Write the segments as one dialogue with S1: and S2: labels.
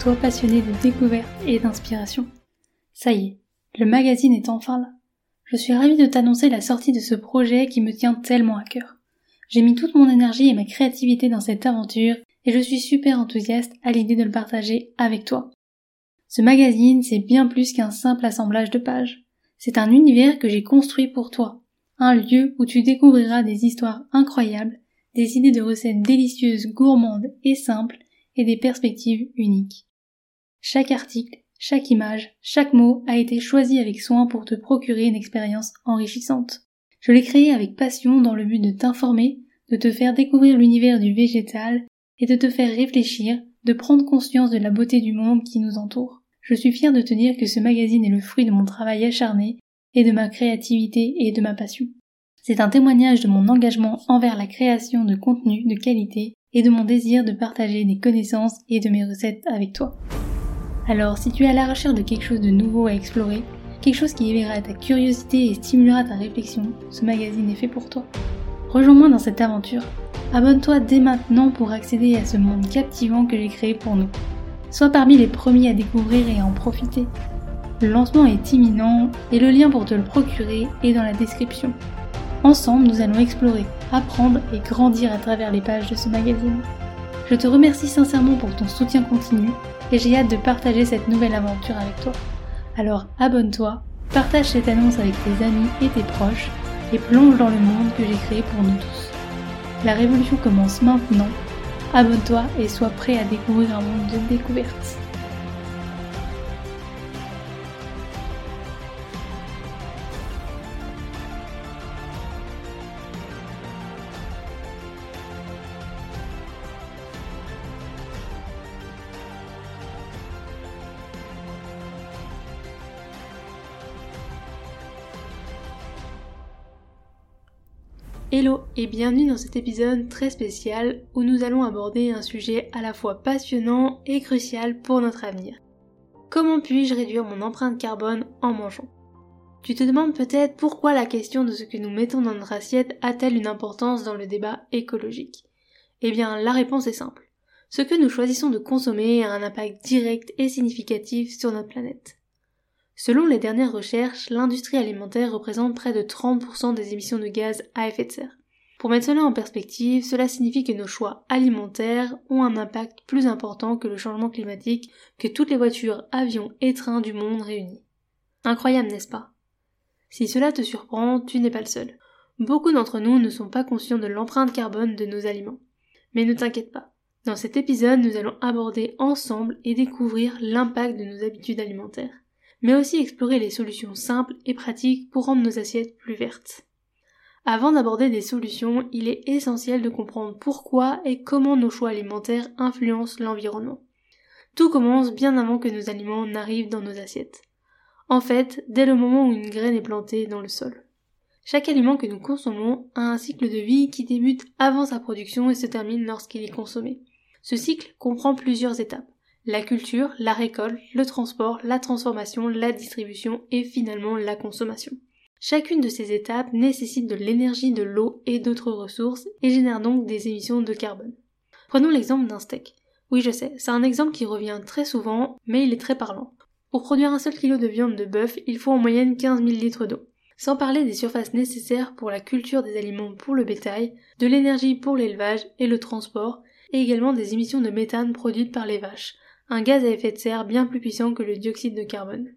S1: toi passionné de découverte et d'inspiration. Ça y est, le magazine est enfin là. Je suis ravie de t'annoncer la sortie de ce projet qui me tient tellement à cœur. J'ai mis toute mon énergie et ma créativité dans cette aventure et je suis super enthousiaste à l'idée de le partager avec toi. Ce magazine, c'est bien plus qu'un simple assemblage de pages. C'est un univers que j'ai construit pour toi. Un lieu où tu découvriras des histoires incroyables, des idées de recettes délicieuses, gourmandes et simples, et des perspectives uniques. Chaque article, chaque image, chaque mot a été choisi avec soin pour te procurer une expérience enrichissante. Je l'ai créé avec passion dans le but de t'informer, de te faire découvrir l'univers du végétal et de te faire réfléchir, de prendre conscience de la beauté du monde qui nous entoure. Je suis fière de te dire que ce magazine est le fruit de mon travail acharné et de ma créativité et de ma passion. C'est un témoignage de mon engagement envers la création de contenus de qualité et de mon désir de partager des connaissances et de mes recettes avec toi. Alors, si tu es à la recherche de quelque chose de nouveau à explorer, quelque chose qui éveillera ta curiosité et stimulera ta réflexion, ce magazine est fait pour toi. Rejoins-moi dans cette aventure. Abonne-toi dès maintenant pour accéder à ce monde captivant que j'ai créé pour nous. Sois parmi les premiers à découvrir et à en profiter. Le lancement est imminent et le lien pour te le procurer est dans la description. Ensemble, nous allons explorer, apprendre et grandir à travers les pages de ce magazine. Je te remercie sincèrement pour ton soutien continu et j'ai hâte de partager cette nouvelle aventure avec toi. Alors abonne-toi, partage cette annonce avec tes amis et tes proches et plonge dans le monde que j'ai créé pour nous tous. La révolution commence maintenant. Abonne-toi et sois prêt à découvrir un monde de découvertes. Hello et bienvenue dans cet épisode très spécial où nous allons aborder un sujet à la fois passionnant et crucial pour notre avenir. Comment puis-je réduire mon empreinte carbone en mangeant? Tu te demandes peut-être pourquoi la question de ce que nous mettons dans notre assiette a-t-elle une importance dans le débat écologique? Eh bien la réponse est simple. Ce que nous choisissons de consommer a un impact direct et significatif sur notre planète. Selon les dernières recherches, l'industrie alimentaire représente près de 30% des émissions de gaz à effet de serre. Pour mettre cela en perspective, cela signifie que nos choix alimentaires ont un impact plus important que le changement climatique que toutes les voitures, avions et trains du monde réunis. Incroyable, n'est-ce pas? Si cela te surprend, tu n'es pas le seul. Beaucoup d'entre nous ne sont pas conscients de l'empreinte carbone de nos aliments. Mais ne t'inquiète pas. Dans cet épisode, nous allons aborder ensemble et découvrir l'impact de nos habitudes alimentaires mais aussi explorer les solutions simples et pratiques pour rendre nos assiettes plus vertes. Avant d'aborder des solutions, il est essentiel de comprendre pourquoi et comment nos choix alimentaires influencent l'environnement. Tout commence bien avant que nos aliments n'arrivent dans nos assiettes. En fait, dès le moment où une graine est plantée dans le sol. Chaque aliment que nous consommons a un cycle de vie qui débute avant sa production et se termine lorsqu'il est consommé. Ce cycle comprend plusieurs étapes la culture, la récolte, le transport, la transformation, la distribution et finalement la consommation. Chacune de ces étapes nécessite de l'énergie, de l'eau et d'autres ressources et génère donc des émissions de carbone. Prenons l'exemple d'un steak. Oui, je sais, c'est un exemple qui revient très souvent, mais il est très parlant. Pour produire un seul kilo de viande de bœuf, il faut en moyenne 15 000 litres d'eau. Sans parler des surfaces nécessaires pour la culture des aliments pour le bétail, de l'énergie pour l'élevage et le transport, et également des émissions de méthane produites par les vaches, un gaz à effet de serre bien plus puissant que le dioxyde de carbone.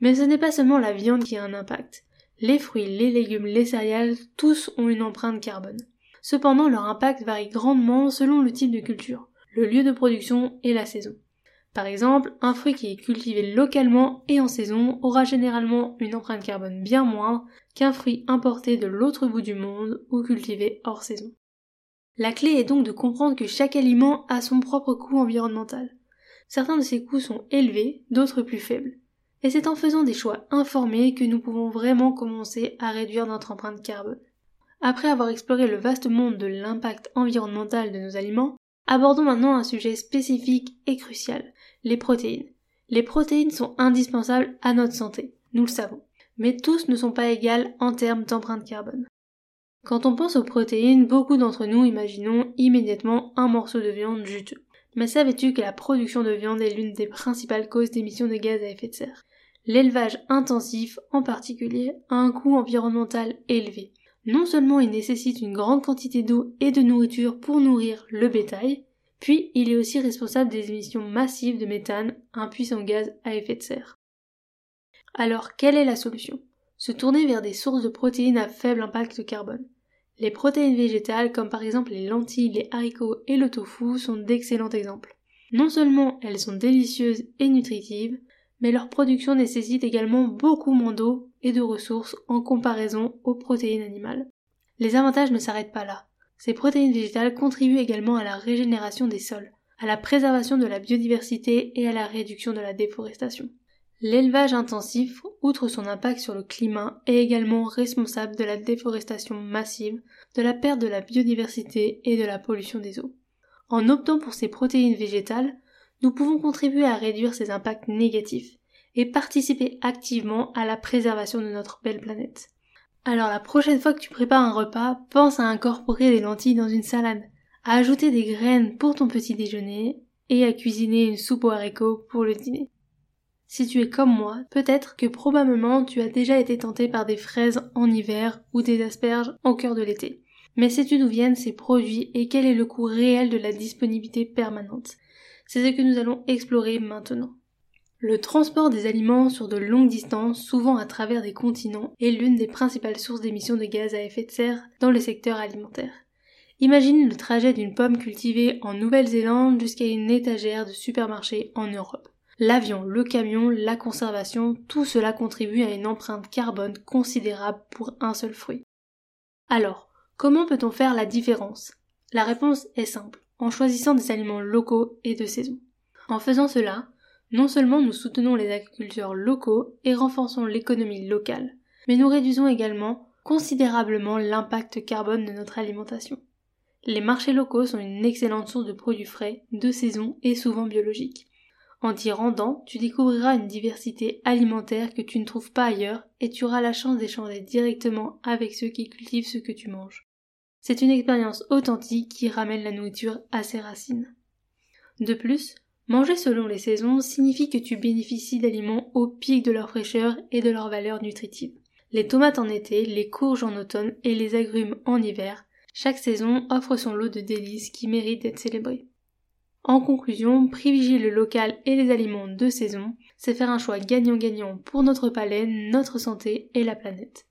S1: Mais ce n'est pas seulement la viande qui a un impact. Les fruits, les légumes, les céréales, tous ont une empreinte carbone. Cependant, leur impact varie grandement selon le type de culture, le lieu de production et la saison. Par exemple, un fruit qui est cultivé localement et en saison aura généralement une empreinte carbone bien moindre qu'un fruit importé de l'autre bout du monde ou cultivé hors saison. La clé est donc de comprendre que chaque aliment a son propre coût environnemental. Certains de ces coûts sont élevés, d'autres plus faibles. Et c'est en faisant des choix informés que nous pouvons vraiment commencer à réduire notre empreinte carbone. Après avoir exploré le vaste monde de l'impact environnemental de nos aliments, abordons maintenant un sujet spécifique et crucial, les protéines. Les protéines sont indispensables à notre santé, nous le savons. Mais tous ne sont pas égales en termes d'empreinte carbone. Quand on pense aux protéines, beaucoup d'entre nous imaginons immédiatement un morceau de viande juteux. Mais savais-tu que la production de viande est l'une des principales causes d'émissions de gaz à effet de serre? L'élevage intensif, en particulier, a un coût environnemental élevé. Non seulement il nécessite une grande quantité d'eau et de nourriture pour nourrir le bétail, puis il est aussi responsable des émissions massives de méthane, un puissant gaz à effet de serre. Alors, quelle est la solution? Se tourner vers des sources de protéines à faible impact carbone. Les protéines végétales, comme par exemple les lentilles, les haricots et le tofu, sont d'excellents exemples. Non seulement elles sont délicieuses et nutritives, mais leur production nécessite également beaucoup moins d'eau et de ressources en comparaison aux protéines animales. Les avantages ne s'arrêtent pas là. Ces protéines végétales contribuent également à la régénération des sols, à la préservation de la biodiversité et à la réduction de la déforestation. L'élevage intensif, outre son impact sur le climat, est également responsable de la déforestation massive, de la perte de la biodiversité et de la pollution des eaux. En optant pour ces protéines végétales, nous pouvons contribuer à réduire ces impacts négatifs et participer activement à la préservation de notre belle planète. Alors la prochaine fois que tu prépares un repas, pense à incorporer des lentilles dans une salade, à ajouter des graines pour ton petit déjeuner et à cuisiner une soupe aux haricots pour le dîner. Si tu es comme moi, peut-être que probablement tu as déjà été tenté par des fraises en hiver ou des asperges en cœur de l'été. Mais sais-tu d'où viennent ces produits et quel est le coût réel de la disponibilité permanente? C'est ce que nous allons explorer maintenant. Le transport des aliments sur de longues distances, souvent à travers des continents, est l'une des principales sources d'émissions de gaz à effet de serre dans le secteur alimentaire. Imagine le trajet d'une pomme cultivée en Nouvelle-Zélande jusqu'à une étagère de supermarché en Europe. L'avion, le camion, la conservation, tout cela contribue à une empreinte carbone considérable pour un seul fruit. Alors, comment peut-on faire la différence? La réponse est simple, en choisissant des aliments locaux et de saison. En faisant cela, non seulement nous soutenons les agriculteurs locaux et renforçons l'économie locale, mais nous réduisons également considérablement l'impact carbone de notre alimentation. Les marchés locaux sont une excellente source de produits frais, de saison et souvent biologiques. En t'y rendant, tu découvriras une diversité alimentaire que tu ne trouves pas ailleurs et tu auras la chance d'échanger directement avec ceux qui cultivent ce que tu manges. C'est une expérience authentique qui ramène la nourriture à ses racines. De plus, manger selon les saisons signifie que tu bénéficies d'aliments au pic de leur fraîcheur et de leur valeur nutritive. Les tomates en été, les courges en automne et les agrumes en hiver, chaque saison offre son lot de délices qui méritent d'être célébrées. En conclusion, privilégier le local et les aliments de saison, c'est faire un choix gagnant-gagnant pour notre palais, notre santé et la planète.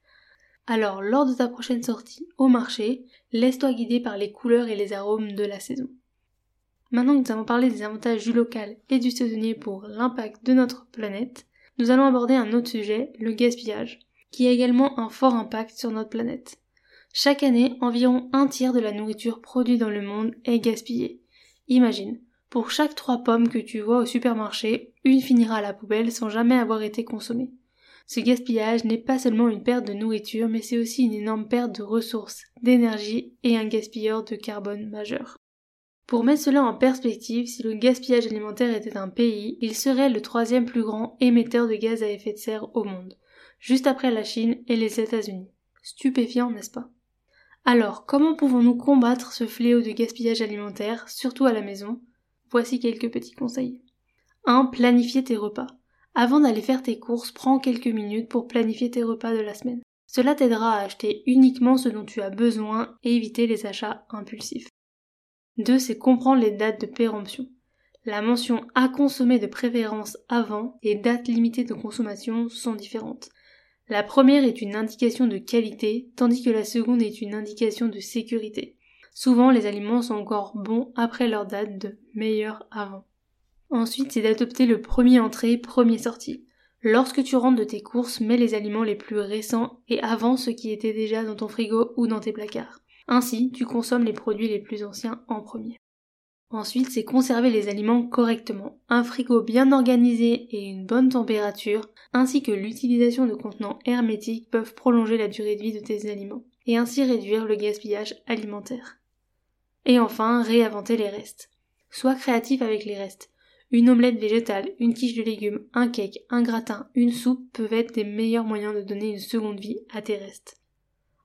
S1: Alors, lors de ta prochaine sortie au marché, laisse-toi guider par les couleurs et les arômes de la saison. Maintenant que nous avons parlé des avantages du local et du saisonnier pour l'impact de notre planète, nous allons aborder un autre sujet, le gaspillage, qui a également un fort impact sur notre planète. Chaque année, environ un tiers de la nourriture produite dans le monde est gaspillée. Imagine, pour chaque trois pommes que tu vois au supermarché, une finira à la poubelle sans jamais avoir été consommée. Ce gaspillage n'est pas seulement une perte de nourriture, mais c'est aussi une énorme perte de ressources, d'énergie et un gaspilleur de carbone majeur. Pour mettre cela en perspective, si le gaspillage alimentaire était un pays, il serait le troisième plus grand émetteur de gaz à effet de serre au monde, juste après la Chine et les États-Unis. Stupéfiant, n'est-ce pas? Alors, comment pouvons-nous combattre ce fléau de gaspillage alimentaire, surtout à la maison? Voici quelques petits conseils. 1. Planifier tes repas. Avant d'aller faire tes courses, prends quelques minutes pour planifier tes repas de la semaine. Cela t'aidera à acheter uniquement ce dont tu as besoin et éviter les achats impulsifs. 2. C'est comprendre les dates de péremption. La mention à consommer de préférence avant et date limitée de consommation sont différentes. La première est une indication de qualité, tandis que la seconde est une indication de sécurité. Souvent, les aliments sont encore bons après leur date de meilleur avant. Ensuite, c'est d'adopter le premier entrée, premier sortie. Lorsque tu rentres de tes courses, mets les aliments les plus récents et avant ceux qui étaient déjà dans ton frigo ou dans tes placards. Ainsi, tu consommes les produits les plus anciens en premier. Ensuite, c'est conserver les aliments correctement. Un frigo bien organisé et une bonne température, ainsi que l'utilisation de contenants hermétiques peuvent prolonger la durée de vie de tes aliments, et ainsi réduire le gaspillage alimentaire. Et enfin, réinventer les restes. Sois créatif avec les restes. Une omelette végétale, une quiche de légumes, un cake, un gratin, une soupe peuvent être des meilleurs moyens de donner une seconde vie à tes restes.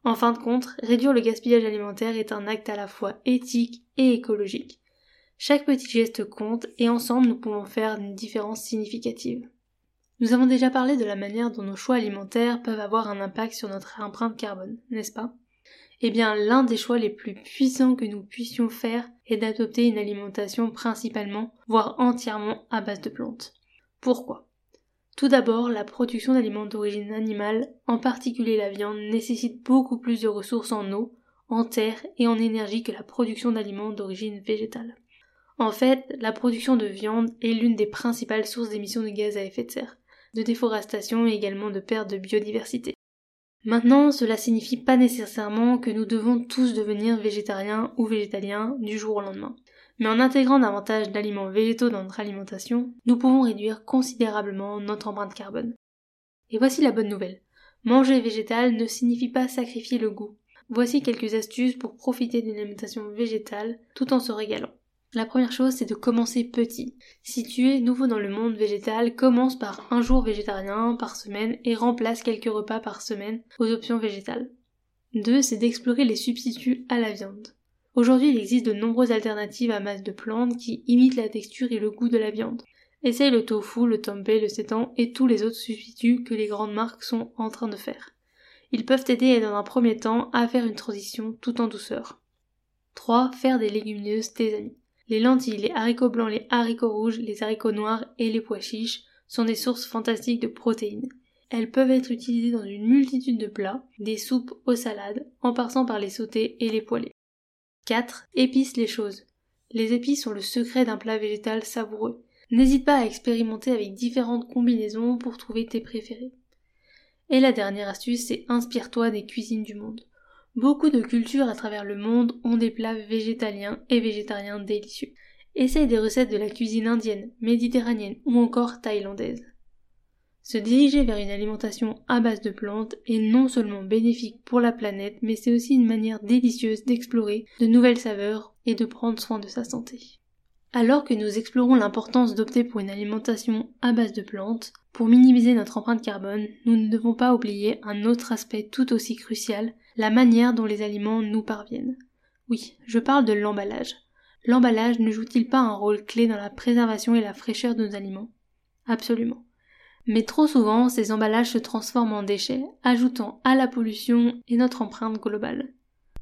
S1: En fin de compte, réduire le gaspillage alimentaire est un acte à la fois éthique et écologique. Chaque petit geste compte et ensemble nous pouvons faire une différence significative. Nous avons déjà parlé de la manière dont nos choix alimentaires peuvent avoir un impact sur notre empreinte carbone, n'est-ce pas? Eh bien, l'un des choix les plus puissants que nous puissions faire est d'adopter une alimentation principalement, voire entièrement à base de plantes. Pourquoi? Tout d'abord, la production d'aliments d'origine animale, en particulier la viande, nécessite beaucoup plus de ressources en eau, en terre et en énergie que la production d'aliments d'origine végétale. En fait, la production de viande est l'une des principales sources d'émissions de gaz à effet de serre, de déforestation et également de perte de biodiversité. Maintenant, cela signifie pas nécessairement que nous devons tous devenir végétariens ou végétaliens du jour au lendemain. Mais en intégrant davantage d'aliments végétaux dans notre alimentation, nous pouvons réduire considérablement notre empreinte carbone. Et voici la bonne nouvelle. Manger végétal ne signifie pas sacrifier le goût. Voici quelques astuces pour profiter d'une alimentation végétale tout en se régalant. La première chose, c'est de commencer petit. Si tu es nouveau dans le monde végétal, commence par un jour végétarien par semaine et remplace quelques repas par semaine aux options végétales. 2. C'est d'explorer les substituts à la viande. Aujourd'hui, il existe de nombreuses alternatives à masse de plantes qui imitent la texture et le goût de la viande. Essaye le tofu, le tempeh, le seitan et tous les autres substituts que les grandes marques sont en train de faire. Ils peuvent t'aider dans un premier temps à faire une transition tout en douceur. 3. Faire des légumineuses tes amis. Les lentilles, les haricots blancs, les haricots rouges, les haricots noirs et les pois chiches sont des sources fantastiques de protéines. Elles peuvent être utilisées dans une multitude de plats, des soupes aux salades, en passant par les sautés et les poêlés. 4. Épice les choses. Les épices sont le secret d'un plat végétal savoureux. N'hésite pas à expérimenter avec différentes combinaisons pour trouver tes préférés. Et la dernière astuce, c'est inspire-toi des cuisines du monde. Beaucoup de cultures à travers le monde ont des plats végétaliens et végétariens délicieux. Essaye des recettes de la cuisine indienne, méditerranéenne ou encore thaïlandaise. Se diriger vers une alimentation à base de plantes est non seulement bénéfique pour la planète, mais c'est aussi une manière délicieuse d'explorer de nouvelles saveurs et de prendre soin de sa santé. Alors que nous explorons l'importance d'opter pour une alimentation à base de plantes, pour minimiser notre empreinte carbone, nous ne devons pas oublier un autre aspect tout aussi crucial, la manière dont les aliments nous parviennent. Oui, je parle de l'emballage. L'emballage ne joue-t-il pas un rôle clé dans la préservation et la fraîcheur de nos aliments? Absolument. Mais trop souvent, ces emballages se transforment en déchets, ajoutant à la pollution et notre empreinte globale.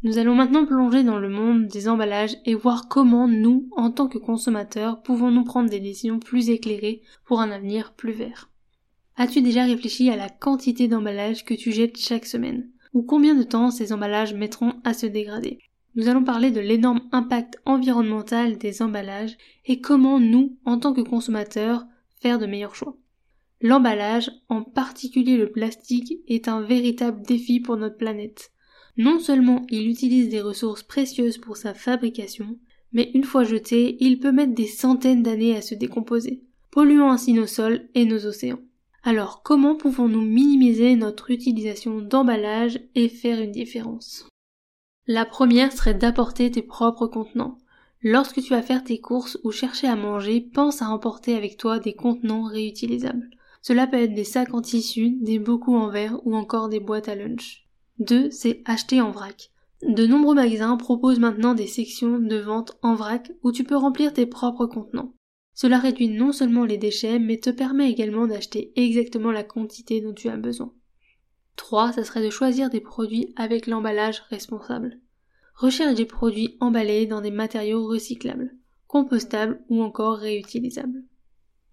S1: Nous allons maintenant plonger dans le monde des emballages et voir comment nous, en tant que consommateurs, pouvons nous prendre des décisions plus éclairées pour un avenir plus vert. As-tu déjà réfléchi à la quantité d'emballages que tu jettes chaque semaine? Ou combien de temps ces emballages mettront à se dégrader. Nous allons parler de l'énorme impact environnemental des emballages et comment nous, en tant que consommateurs, faire de meilleurs choix. L'emballage, en particulier le plastique, est un véritable défi pour notre planète. Non seulement il utilise des ressources précieuses pour sa fabrication, mais une fois jeté, il peut mettre des centaines d'années à se décomposer, polluant ainsi nos sols et nos océans. Alors comment pouvons-nous minimiser notre utilisation d'emballage et faire une différence? La première serait d'apporter tes propres contenants. Lorsque tu vas faire tes courses ou chercher à manger, pense à emporter avec toi des contenants réutilisables. Cela peut être des sacs en tissu, des bocaux en verre ou encore des boîtes à lunch. 2. C'est acheter en vrac. De nombreux magasins proposent maintenant des sections de vente en vrac où tu peux remplir tes propres contenants. Cela réduit non seulement les déchets, mais te permet également d'acheter exactement la quantité dont tu as besoin. 3. Ça serait de choisir des produits avec l'emballage responsable. Recherche des produits emballés dans des matériaux recyclables, compostables ou encore réutilisables.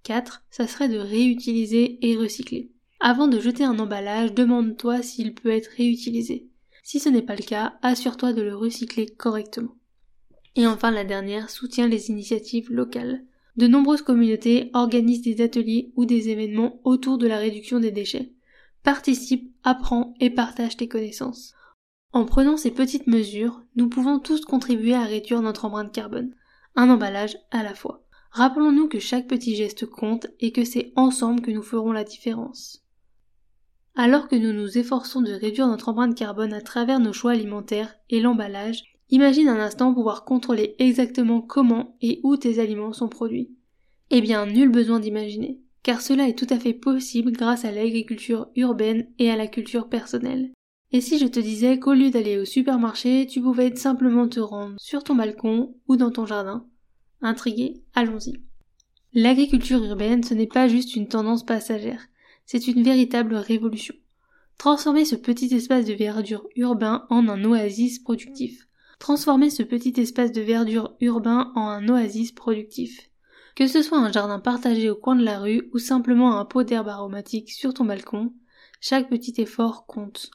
S1: 4. Ça serait de réutiliser et recycler. Avant de jeter un emballage, demande-toi s'il peut être réutilisé. Si ce n'est pas le cas, assure-toi de le recycler correctement. Et enfin la dernière, soutiens les initiatives locales. De nombreuses communautés organisent des ateliers ou des événements autour de la réduction des déchets. Participe, apprends et partage tes connaissances. En prenant ces petites mesures, nous pouvons tous contribuer à réduire notre empreinte carbone. un emballage à la fois. Rappelons-nous que chaque petit geste compte et que c'est ensemble que nous ferons la différence. Alors que nous nous efforçons de réduire notre empreinte carbone à travers nos choix alimentaires et l'emballage, imagine un instant pouvoir contrôler exactement comment et où tes aliments sont produits. Eh bien, nul besoin d'imaginer, car cela est tout à fait possible grâce à l'agriculture urbaine et à la culture personnelle. Et si je te disais qu'au lieu d'aller au supermarché, tu pouvais simplement te rendre sur ton balcon ou dans ton jardin? Intrigué Allons-y. L'agriculture urbaine, ce n'est pas juste une tendance passagère, c'est une véritable révolution. Transformer ce petit espace de verdure urbain en un oasis productif. Transformer ce petit espace de verdure urbain en un oasis productif. Que ce soit un jardin partagé au coin de la rue ou simplement un pot d'herbe aromatique sur ton balcon, chaque petit effort compte.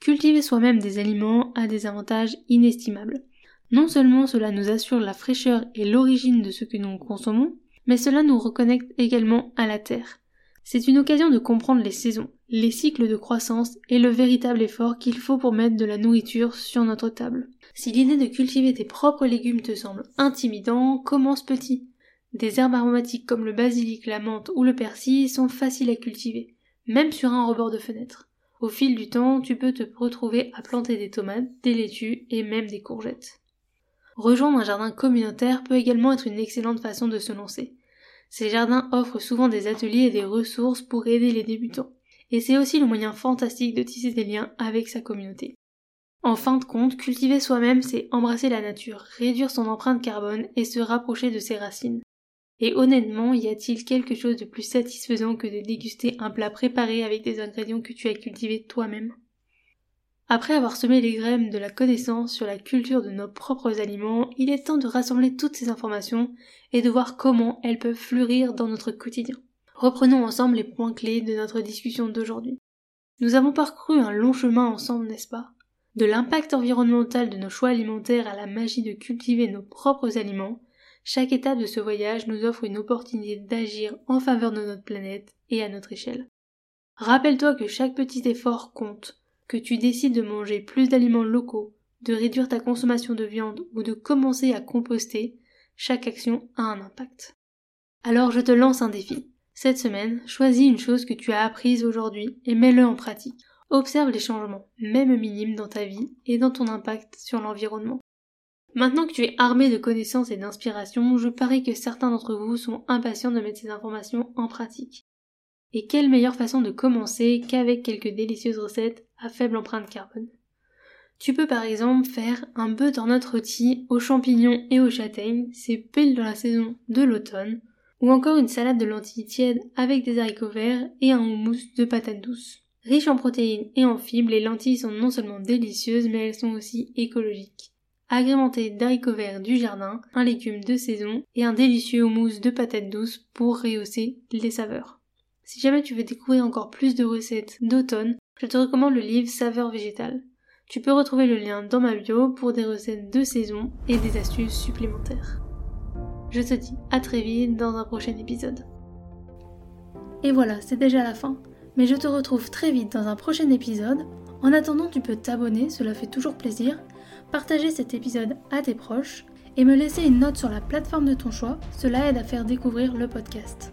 S1: Cultiver soi-même des aliments a des avantages inestimables. Non seulement cela nous assure la fraîcheur et l'origine de ce que nous consommons, mais cela nous reconnecte également à la terre. C'est une occasion de comprendre les saisons, les cycles de croissance et le véritable effort qu'il faut pour mettre de la nourriture sur notre table. Si l'idée de cultiver tes propres légumes te semble intimidant, commence petit. Des herbes aromatiques comme le basilic, la menthe ou le persil sont faciles à cultiver, même sur un rebord de fenêtre. Au fil du temps, tu peux te retrouver à planter des tomates, des laitues et même des courgettes. Rejoindre un jardin communautaire peut également être une excellente façon de se lancer. Ces jardins offrent souvent des ateliers et des ressources pour aider les débutants. Et c'est aussi le moyen fantastique de tisser des liens avec sa communauté. En fin de compte, cultiver soi-même, c'est embrasser la nature, réduire son empreinte carbone et se rapprocher de ses racines. Et honnêtement, y a-t-il quelque chose de plus satisfaisant que de déguster un plat préparé avec des ingrédients que tu as cultivés toi-même? Après avoir semé les graines de la connaissance sur la culture de nos propres aliments, il est temps de rassembler toutes ces informations et de voir comment elles peuvent fleurir dans notre quotidien. Reprenons ensemble les points clés de notre discussion d'aujourd'hui. Nous avons parcouru un long chemin ensemble, n'est-ce pas? De l'impact environnemental de nos choix alimentaires à la magie de cultiver nos propres aliments, chaque étape de ce voyage nous offre une opportunité d'agir en faveur de notre planète et à notre échelle. Rappelle-toi que chaque petit effort compte, que tu décides de manger plus d'aliments locaux, de réduire ta consommation de viande ou de commencer à composter, chaque action a un impact. Alors je te lance un défi. Cette semaine, choisis une chose que tu as apprise aujourd'hui et mets-le en pratique. Observe les changements, même minimes, dans ta vie et dans ton impact sur l'environnement. Maintenant que tu es armé de connaissances et d'inspiration, je parie que certains d'entre vous sont impatients de mettre ces informations en pratique. Et quelle meilleure façon de commencer qu'avec quelques délicieuses recettes faible empreinte carbone. Tu peux par exemple faire un butternut rôti aux champignons et aux châtaignes, c'est pile dans la saison de l'automne, ou encore une salade de lentilles tièdes avec des haricots verts et un houmous de patates douces. Riches en protéines et en fibres, les lentilles sont non seulement délicieuses, mais elles sont aussi écologiques. Agrémentées d'haricots verts du jardin, un légume de saison et un délicieux houmous de patates douces pour rehausser les saveurs. Si jamais tu veux découvrir encore plus de recettes d'automne, je te recommande le livre Saveurs végétales. Tu peux retrouver le lien dans ma bio pour des recettes de saison et des astuces supplémentaires. Je te dis à très vite dans un prochain épisode. Et voilà, c'est déjà la fin. Mais je te retrouve très vite dans un prochain épisode. En attendant, tu peux t'abonner, cela fait toujours plaisir, partager cet épisode à tes proches et me laisser une note sur la plateforme de ton choix, cela aide à faire découvrir le podcast.